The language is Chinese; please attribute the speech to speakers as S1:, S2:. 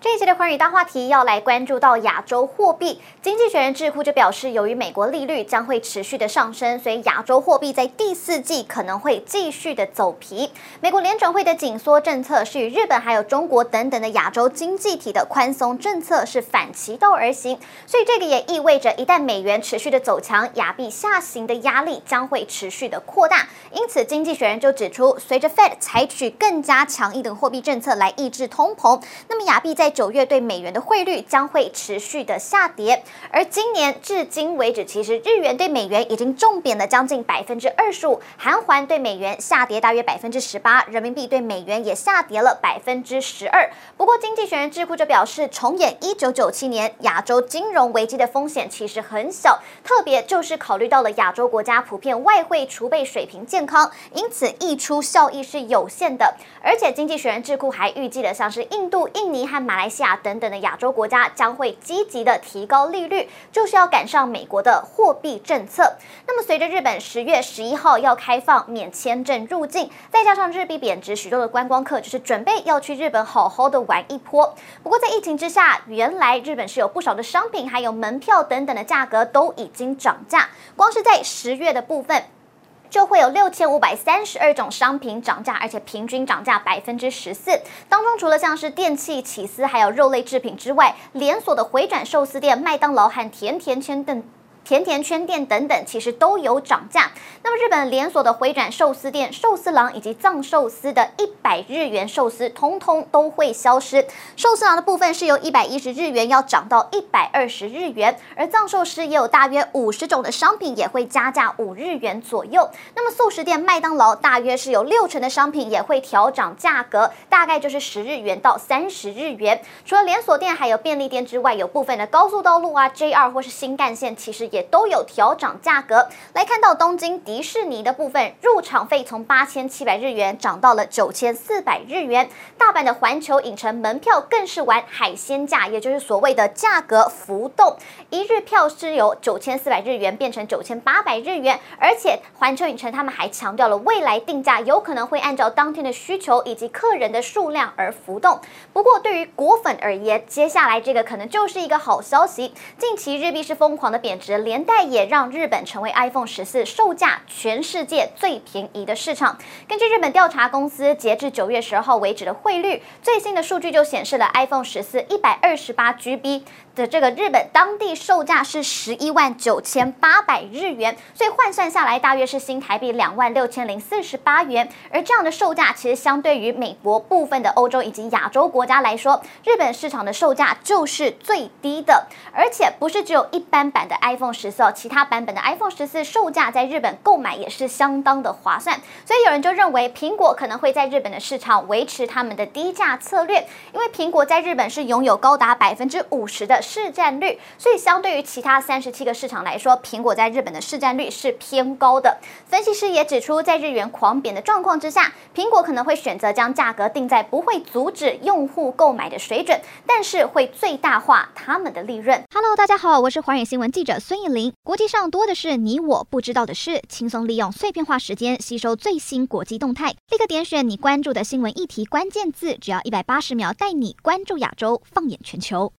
S1: 这一期的寰宇大话题要来关注到亚洲货币。经济学人智库就表示，由于美国利率将会持续的上升，所以亚洲货币在第四季可能会继续的走皮。美国联准会的紧缩政策是与日本还有中国等等的亚洲经济体的宽松政策是反其道而行，所以这个也意味着一旦美元持续的走强，亚币下行的压力将会持续的扩大。因此，经济学人就指出，随着 Fed 采取更加强硬的货币政策来抑制通膨，那么亚币在九月对美元的汇率将会持续的下跌，而今年至今为止，其实日元对美元已经重贬了将近百分之二十五，韩元对美元下跌大约百分之十八，人民币对美元也下跌了百分之十二。不过，经济学人智库就表示，重演一九九七年亚洲金融危机的风险其实很小，特别就是考虑到了亚洲国家普遍外汇储备水平健康，因此溢出效益是有限的。而且，经济学人智库还预计了像是印度、印尼和马马来西亚。等等的亚洲国家将会积极的提高利率，就是要赶上美国的货币政策。那么，随着日本十月十一号要开放免签证入境，再加上日币贬值，许多的观光客就是准备要去日本好好的玩一波。不过，在疫情之下，原来日本是有不少的商品，还有门票等等的价格都已经涨价，光是在十月的部分。就会有六千五百三十二种商品涨价，而且平均涨价百分之十四。当中除了像是电器、起司，还有肉类制品之外，连锁的回转寿司店、麦当劳和甜甜圈等。甜甜圈店等等，其实都有涨价。那么，日本连锁的回转寿司店、寿司郎以及藏寿司的一百日元寿司，通通都会消失。寿司郎的部分是由一百一十日元要涨到一百二十日元，而藏寿司也有大约五十种的商品也会加价五日元左右。那么，速食店麦当劳大约是有六成的商品也会调涨价格，大概就是十日元到三十日元。除了连锁店还有便利店之外，有部分的高速道路啊、JR 或是新干线，其实也。也都有调涨价格。来看到东京迪士尼的部分，入场费从八千七百日元涨到了九千四百日元。大阪的环球影城门票更是玩海鲜价，也就是所谓的价格浮动，一日票是由九千四百日元变成九千八百日元。而且环球影城他们还强调了，未来定价有可能会按照当天的需求以及客人的数量而浮动。不过对于果粉而言，接下来这个可能就是一个好消息。近期日币是疯狂的贬值。连带也让日本成为 iPhone 十四售价全世界最便宜的市场。根据日本调查公司截至九月十二号为止的汇率，最新的数据就显示了 iPhone 十四一百二十八 GB 的这个日本当地售价是十一万九千八百日元，所以换算下来大约是新台币两万六千零四十八元。而这样的售价，其实相对于美国部分的欧洲以及亚洲国家来说，日本市场的售价就是最低的，而且不是只有一般版的 iPhone。十四，其他版本的 iPhone 十四售价在日本购买也是相当的划算，所以有人就认为苹果可能会在日本的市场维持他们的低价策略，因为苹果在日本是拥有高达百分之五十的市占率，所以相对于其他三十七个市场来说，苹果在日本的市占率是偏高的。分析师也指出，在日元狂贬的状况之下，苹果可能会选择将价格定在不会阻止用户购买的水准，但是会最大化他们的利润。
S2: Hello，大家好，我是华远新闻记者孙艺林。国际上多的是你我不知道的事，轻松利用碎片化时间吸收最新国际动态，立刻点选你关注的新闻议题关键字，只要一百八十秒，带你关注亚洲，放眼全球。